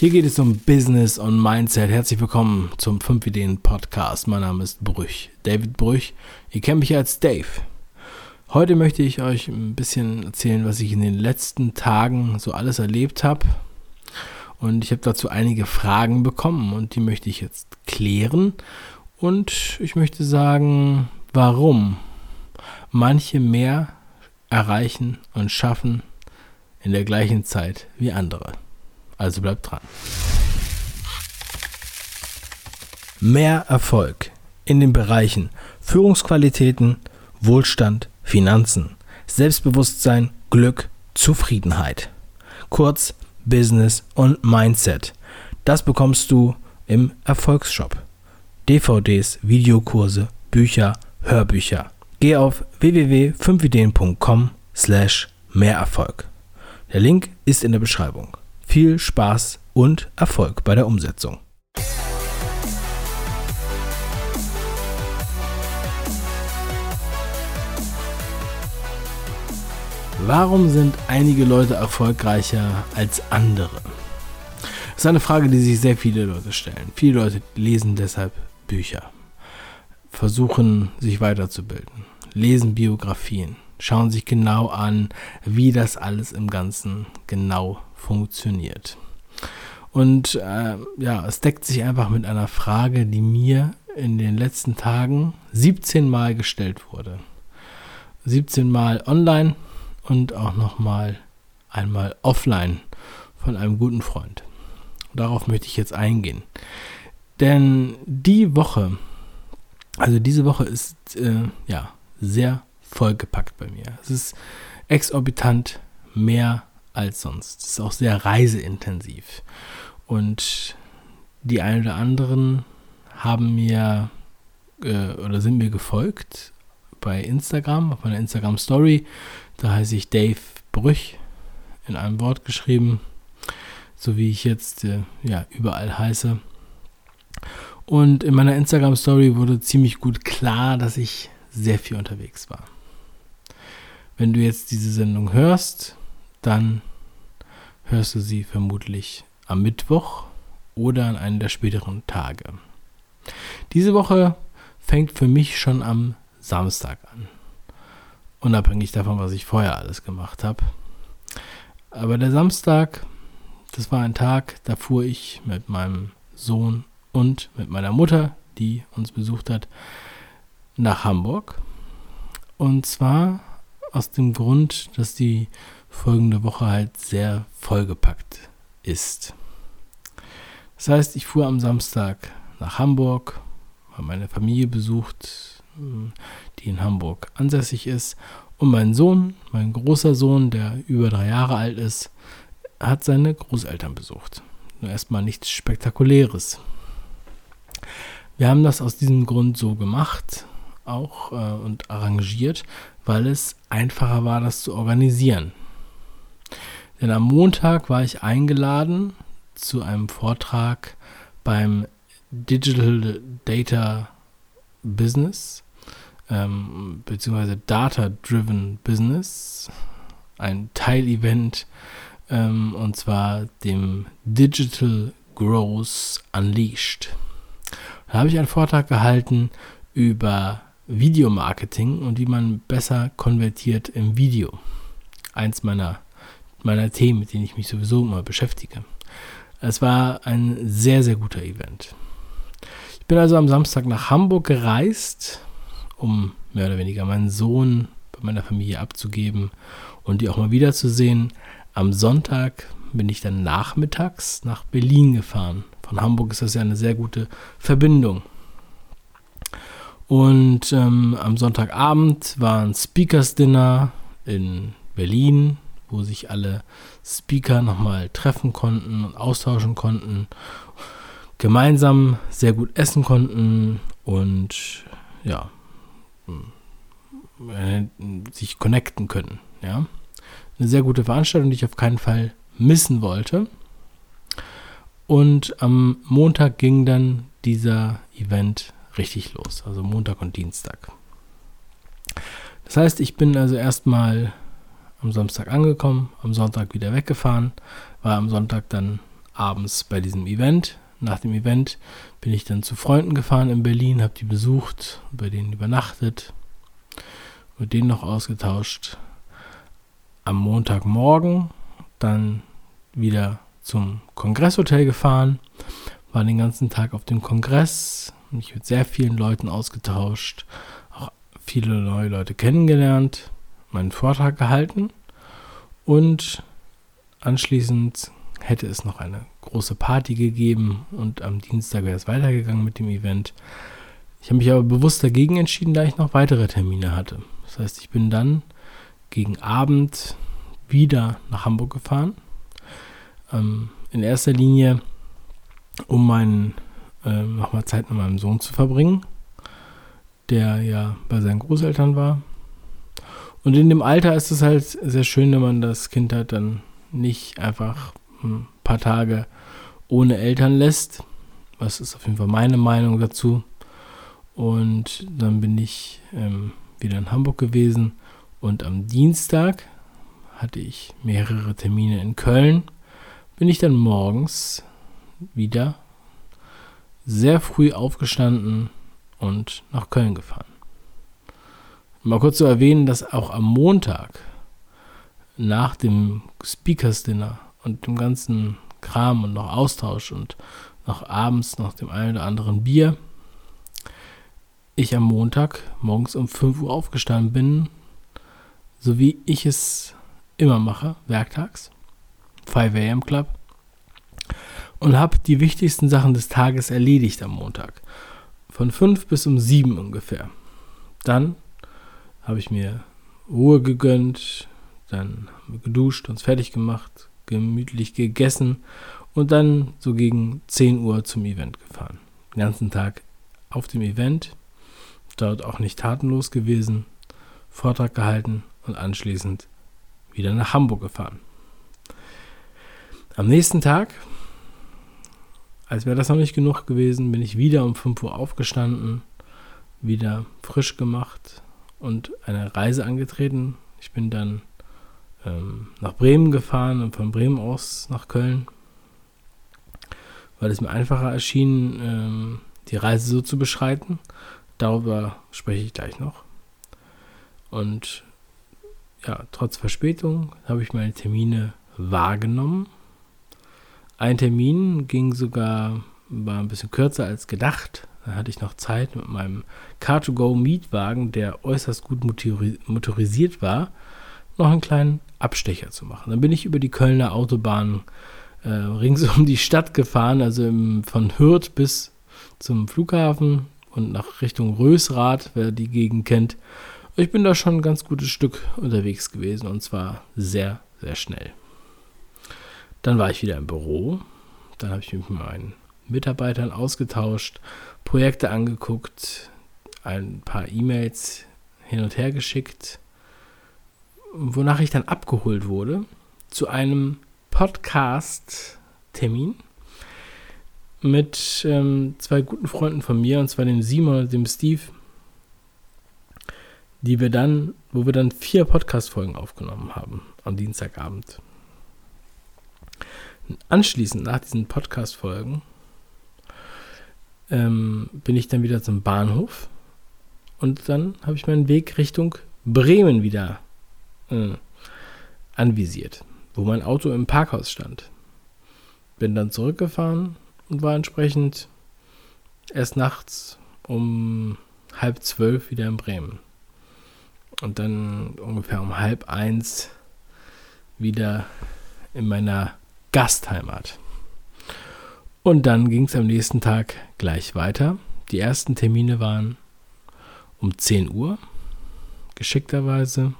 Hier geht es um Business und Mindset. Herzlich willkommen zum 5 Ideen Podcast. Mein Name ist Brüch, David Brüch. Ihr kennt mich als Dave. Heute möchte ich euch ein bisschen erzählen, was ich in den letzten Tagen so alles erlebt habe. Und ich habe dazu einige Fragen bekommen und die möchte ich jetzt klären. Und ich möchte sagen, warum manche mehr erreichen und schaffen in der gleichen Zeit wie andere. Also bleibt dran. Mehr Erfolg in den Bereichen Führungsqualitäten, Wohlstand, Finanzen, Selbstbewusstsein, Glück, Zufriedenheit. Kurz Business und Mindset. Das bekommst du im Erfolgsshop. DVDs, Videokurse, Bücher, Hörbücher. Geh auf www.5ideen.com slash Mehrerfolg. Der Link ist in der Beschreibung. Viel Spaß und Erfolg bei der Umsetzung. Warum sind einige Leute erfolgreicher als andere? Das ist eine Frage, die sich sehr viele Leute stellen. Viele Leute lesen deshalb Bücher, versuchen sich weiterzubilden, lesen Biografien, schauen sich genau an, wie das alles im Ganzen genau funktioniert. Und äh, ja, es deckt sich einfach mit einer Frage, die mir in den letzten Tagen 17 Mal gestellt wurde. 17 Mal online und auch nochmal einmal offline von einem guten Freund. Darauf möchte ich jetzt eingehen. Denn die Woche, also diese Woche ist äh, ja sehr vollgepackt bei mir. Es ist exorbitant mehr als sonst. Es ist auch sehr reiseintensiv. Und die einen oder anderen haben mir äh, oder sind mir gefolgt bei Instagram, auf meiner Instagram Story. Da heiße ich Dave Brüch in einem Wort geschrieben, so wie ich jetzt äh, ja überall heiße. Und in meiner Instagram Story wurde ziemlich gut klar, dass ich sehr viel unterwegs war. Wenn du jetzt diese Sendung hörst, dann hörst du sie vermutlich am Mittwoch oder an einem der späteren Tage. Diese Woche fängt für mich schon am Samstag an. Unabhängig davon, was ich vorher alles gemacht habe. Aber der Samstag, das war ein Tag, da fuhr ich mit meinem Sohn und mit meiner Mutter, die uns besucht hat, nach Hamburg. Und zwar aus dem Grund, dass die folgende Woche halt sehr vollgepackt ist. Das heißt, ich fuhr am Samstag nach Hamburg, habe meine Familie besucht, die in Hamburg ansässig ist. Und mein Sohn, mein großer Sohn, der über drei Jahre alt ist, hat seine Großeltern besucht. Nur erstmal nichts Spektakuläres. Wir haben das aus diesem Grund so gemacht, auch äh, und arrangiert, weil es einfacher war, das zu organisieren. Denn am Montag war ich eingeladen zu einem Vortrag beim Digital Data Business, ähm, beziehungsweise Data Driven Business, ein Teilevent, ähm, und zwar dem Digital Growth Unleashed. Da habe ich einen Vortrag gehalten über Videomarketing und wie man besser konvertiert im Video. Eins meiner, meiner Themen, mit denen ich mich sowieso immer beschäftige. Es war ein sehr, sehr guter Event. Ich bin also am Samstag nach Hamburg gereist, um mehr oder weniger meinen Sohn bei meiner Familie abzugeben und die auch mal wiederzusehen. Am Sonntag bin ich dann nachmittags nach Berlin gefahren. Von Hamburg ist das ja eine sehr gute Verbindung. Und ähm, am Sonntagabend war ein Speakers Dinner in Berlin, wo sich alle Speaker nochmal treffen konnten und austauschen konnten, gemeinsam sehr gut essen konnten und ja, äh, sich connecten können. Ja. Eine sehr gute Veranstaltung, die ich auf keinen Fall missen wollte. Und am Montag ging dann dieser Event richtig los, also Montag und Dienstag. Das heißt, ich bin also erstmal am Samstag angekommen, am Sonntag wieder weggefahren, war am Sonntag dann abends bei diesem Event. Nach dem Event bin ich dann zu Freunden gefahren in Berlin, habe die besucht, bei denen übernachtet, mit denen noch ausgetauscht. Am Montagmorgen dann wieder zum Kongresshotel gefahren, war den ganzen Tag auf dem Kongress, mich mit sehr vielen Leuten ausgetauscht, auch viele neue Leute kennengelernt, meinen Vortrag gehalten und anschließend hätte es noch eine große Party gegeben und am Dienstag wäre es weitergegangen mit dem Event. Ich habe mich aber bewusst dagegen entschieden, da ich noch weitere Termine hatte. Das heißt, ich bin dann gegen Abend wieder nach Hamburg gefahren. Ähm, in erster Linie, um meinen, äh, nochmal Zeit mit meinem Sohn zu verbringen, der ja bei seinen Großeltern war. Und in dem Alter ist es halt sehr schön, wenn man das Kind halt dann nicht einfach ein paar Tage ohne Eltern lässt. Das ist auf jeden Fall meine Meinung dazu. Und dann bin ich ähm, wieder in Hamburg gewesen und am Dienstag hatte ich mehrere Termine in Köln. Bin ich dann morgens wieder sehr früh aufgestanden und nach Köln gefahren. Mal kurz zu erwähnen, dass auch am Montag nach dem Speakers Dinner und dem ganzen Kram und noch Austausch und noch abends noch dem einen oder anderen Bier, ich am Montag morgens um 5 Uhr aufgestanden bin, so wie ich es immer mache, werktags, 5 AM Club, und habe die wichtigsten Sachen des Tages erledigt am Montag. Von 5 bis um 7 ungefähr. Dann habe ich mir Ruhe gegönnt, dann geduscht, uns fertig gemacht, gemütlich gegessen und dann so gegen 10 Uhr zum Event gefahren. Den ganzen Tag auf dem Event, dort auch nicht tatenlos gewesen, Vortrag gehalten und anschließend wieder nach Hamburg gefahren. Am nächsten Tag, als wäre das noch nicht genug gewesen, bin ich wieder um 5 Uhr aufgestanden, wieder frisch gemacht und eine Reise angetreten. Ich bin dann ähm, nach Bremen gefahren und von Bremen aus nach Köln, weil es mir einfacher erschien, ähm, die Reise so zu beschreiten. Darüber spreche ich gleich noch. Und ja, trotz Verspätung habe ich meine Termine wahrgenommen. Ein Termin ging sogar, war ein bisschen kürzer als gedacht. Da hatte ich noch Zeit mit meinem Car2Go Mietwagen, der äußerst gut motorisiert war, noch einen kleinen Abstecher zu machen. Dann bin ich über die Kölner Autobahn äh, rings um die Stadt gefahren, also im, von Hürth bis zum Flughafen und nach Richtung Rösrath, wer die Gegend kennt. Ich bin da schon ein ganz gutes Stück unterwegs gewesen und zwar sehr, sehr schnell. Dann war ich wieder im Büro. Dann habe ich mich mit meinen Mitarbeitern ausgetauscht, Projekte angeguckt, ein paar E-Mails hin und her geschickt wonach ich dann abgeholt wurde zu einem Podcast-Termin mit ähm, zwei guten Freunden von mir, und zwar dem Simon und dem Steve, die wir dann, wo wir dann vier Podcast-Folgen aufgenommen haben am Dienstagabend. Anschließend nach diesen Podcast-Folgen ähm, bin ich dann wieder zum Bahnhof und dann habe ich meinen Weg Richtung Bremen wieder äh, anvisiert, wo mein Auto im Parkhaus stand. Bin dann zurückgefahren und war entsprechend erst nachts um halb zwölf wieder in Bremen. Und dann ungefähr um halb eins wieder in meiner Gastheimat. Und dann ging es am nächsten Tag gleich weiter. Die ersten Termine waren um 10 Uhr, geschickterweise.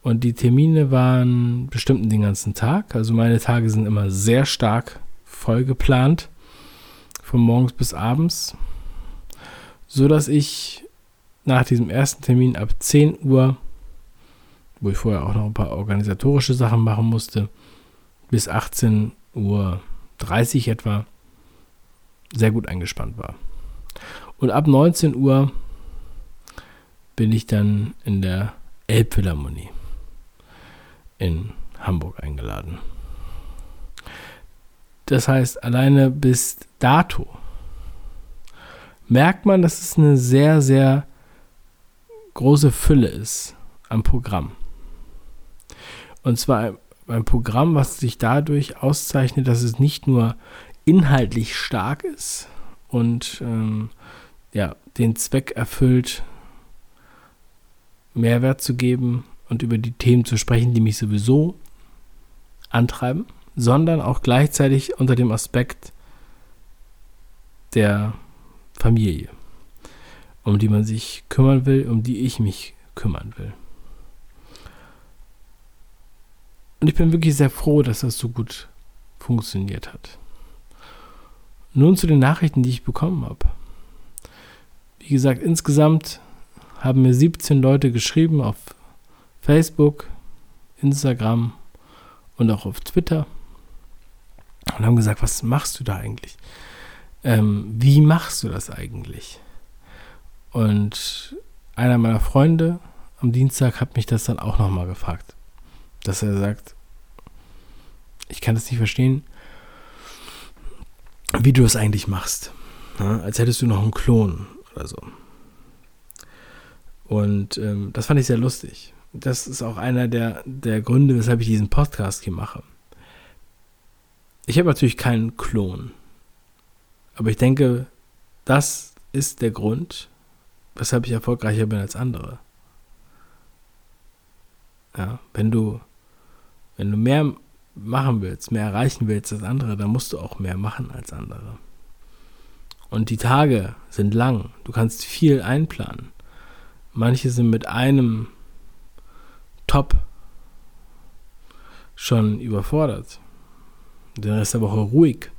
Und die Termine waren bestimmt den ganzen Tag. Also meine Tage sind immer sehr stark voll geplant. Von morgens bis abends. So dass ich nach diesem ersten Termin ab 10 Uhr, wo ich vorher auch noch ein paar organisatorische Sachen machen musste, bis 18 Uhr 30 etwa, sehr gut eingespannt war. Und ab 19 Uhr bin ich dann in der Elbphilharmonie in Hamburg eingeladen. Das heißt, alleine bis dato merkt man, dass es eine sehr, sehr große Fülle ist am Programm. Und zwar ein Programm, was sich dadurch auszeichnet, dass es nicht nur inhaltlich stark ist und ähm, ja, den Zweck erfüllt, Mehrwert zu geben und über die Themen zu sprechen, die mich sowieso antreiben, sondern auch gleichzeitig unter dem Aspekt der Familie, um die man sich kümmern will, um die ich mich kümmern will. Und ich bin wirklich sehr froh, dass das so gut funktioniert hat. Nun zu den Nachrichten, die ich bekommen habe. Wie gesagt, insgesamt haben mir 17 Leute geschrieben auf Facebook, Instagram und auch auf Twitter und haben gesagt, was machst du da eigentlich? Ähm, wie machst du das eigentlich? Und einer meiner Freunde am Dienstag hat mich das dann auch nochmal gefragt dass er sagt, ich kann das nicht verstehen, wie du es eigentlich machst. Ja, als hättest du noch einen Klon oder so. Und ähm, das fand ich sehr lustig. Das ist auch einer der, der Gründe, weshalb ich diesen Podcast hier mache. Ich habe natürlich keinen Klon. Aber ich denke, das ist der Grund, weshalb ich erfolgreicher bin als andere. Ja, wenn du wenn du mehr machen willst, mehr erreichen willst als andere, dann musst du auch mehr machen als andere. Und die Tage sind lang. Du kannst viel einplanen. Manche sind mit einem Top schon überfordert. Der Rest der Woche ruhig.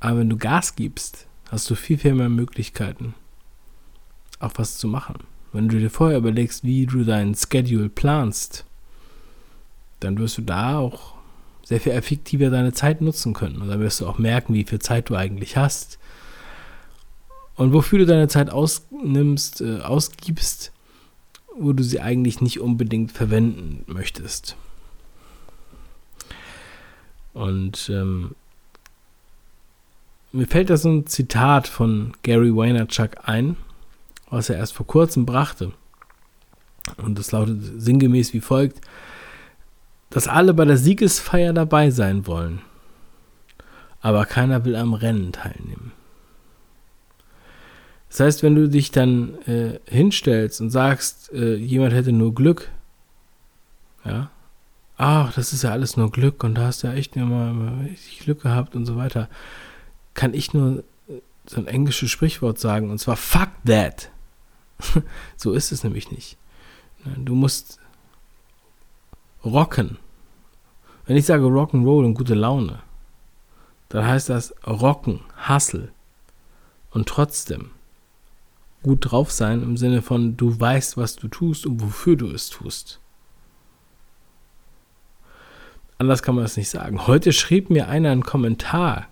Aber wenn du Gas gibst, hast du viel, viel mehr Möglichkeiten, auch was zu machen. Wenn du dir vorher überlegst, wie du deinen Schedule planst, dann wirst du da auch sehr viel effektiver deine Zeit nutzen können. Und dann wirst du auch merken, wie viel Zeit du eigentlich hast. Und wofür du deine Zeit ausnimmst, äh, ausgibst, wo du sie eigentlich nicht unbedingt verwenden möchtest. Und ähm, mir fällt da so ein Zitat von Gary Vaynerchuk ein, was er erst vor kurzem brachte. Und das lautet sinngemäß wie folgt: dass alle bei der Siegesfeier dabei sein wollen. Aber keiner will am Rennen teilnehmen. Das heißt, wenn du dich dann äh, hinstellst und sagst, äh, jemand hätte nur Glück, ja, ach, das ist ja alles nur Glück und da hast du ja echt immer, immer richtig Glück gehabt und so weiter, kann ich nur äh, so ein englisches Sprichwort sagen und zwar fuck that. so ist es nämlich nicht. Du musst rocken. Wenn ich sage Rock'n'Roll und gute Laune, dann heißt das Rocken, Hustle und trotzdem gut drauf sein im Sinne von du weißt, was du tust und wofür du es tust. Anders kann man das nicht sagen. Heute schrieb mir einer einen Kommentar.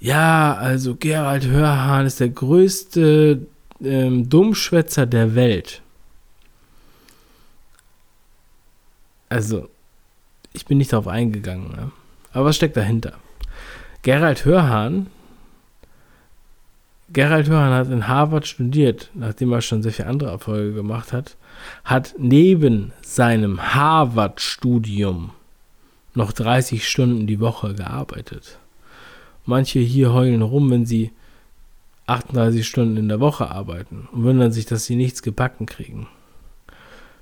Ja, also Gerald Hörhahn ist der größte ähm, Dummschwätzer der Welt. Also, ich bin nicht darauf eingegangen. Ne? Aber was steckt dahinter? Gerald Hörhahn, Gerald Hörhahn hat in Harvard studiert, nachdem er schon sehr viele andere Erfolge gemacht hat, hat neben seinem Harvard-Studium noch 30 Stunden die Woche gearbeitet. Manche hier heulen rum, wenn sie 38 Stunden in der Woche arbeiten und wundern sich, dass sie nichts gebacken kriegen.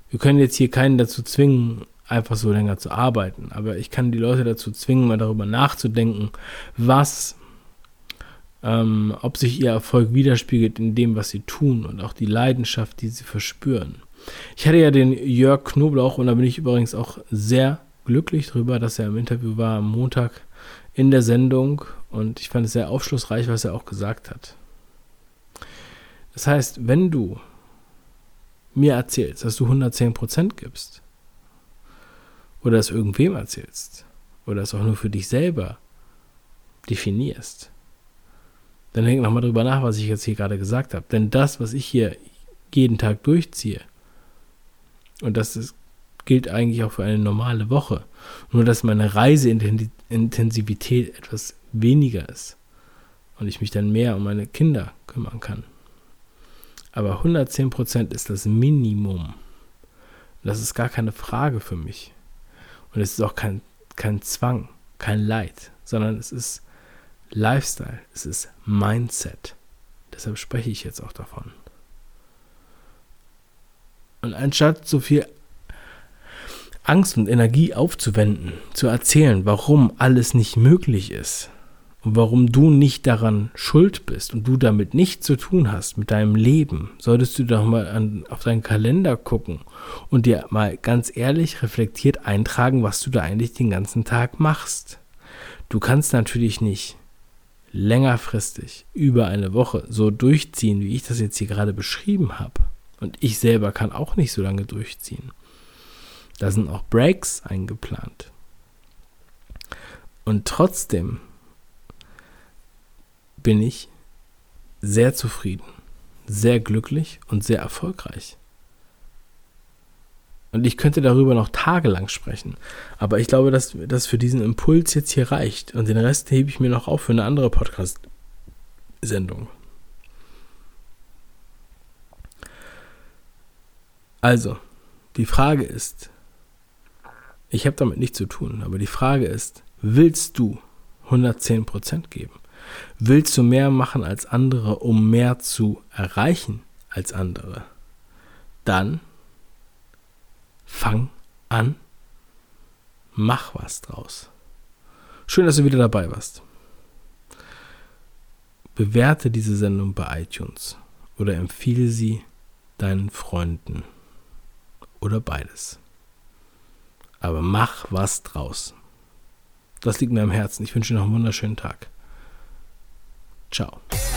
Wir können jetzt hier keinen dazu zwingen, einfach so länger zu arbeiten. Aber ich kann die Leute dazu zwingen, mal darüber nachzudenken, was, ähm, ob sich ihr Erfolg widerspiegelt in dem, was sie tun und auch die Leidenschaft, die sie verspüren. Ich hatte ja den Jörg Knoblauch und da bin ich übrigens auch sehr glücklich darüber, dass er im Interview war am Montag in der Sendung und ich fand es sehr aufschlussreich, was er auch gesagt hat. Das heißt, wenn du mir erzählst, dass du 110% gibst, oder es irgendwem erzählst oder es auch nur für dich selber definierst, dann denk nochmal drüber nach, was ich jetzt hier gerade gesagt habe. Denn das, was ich hier jeden Tag durchziehe, und das ist, gilt eigentlich auch für eine normale Woche, nur dass meine Reiseintention Intensivität etwas weniger ist und ich mich dann mehr um meine Kinder kümmern kann. Aber 110% ist das Minimum. Das ist gar keine Frage für mich. Und es ist auch kein, kein Zwang, kein Leid, sondern es ist Lifestyle, es ist Mindset. Deshalb spreche ich jetzt auch davon. Und anstatt so viel Angst und Energie aufzuwenden, zu erzählen, warum alles nicht möglich ist und warum du nicht daran schuld bist und du damit nichts zu tun hast mit deinem Leben, solltest du doch mal an, auf deinen Kalender gucken und dir mal ganz ehrlich reflektiert eintragen, was du da eigentlich den ganzen Tag machst. Du kannst natürlich nicht längerfristig über eine Woche so durchziehen, wie ich das jetzt hier gerade beschrieben habe. Und ich selber kann auch nicht so lange durchziehen. Da sind auch Breaks eingeplant. Und trotzdem bin ich sehr zufrieden, sehr glücklich und sehr erfolgreich. Und ich könnte darüber noch tagelang sprechen. Aber ich glaube, dass das für diesen Impuls jetzt hier reicht. Und den Rest hebe ich mir noch auf für eine andere Podcast-Sendung. Also, die Frage ist, ich habe damit nichts zu tun, aber die Frage ist, willst du 110% geben? Willst du mehr machen als andere, um mehr zu erreichen als andere? Dann fang an, mach was draus. Schön, dass du wieder dabei warst. Bewerte diese Sendung bei iTunes oder empfehle sie deinen Freunden oder beides. Aber mach was draus. Das liegt mir am Herzen. Ich wünsche dir noch einen wunderschönen Tag. Ciao.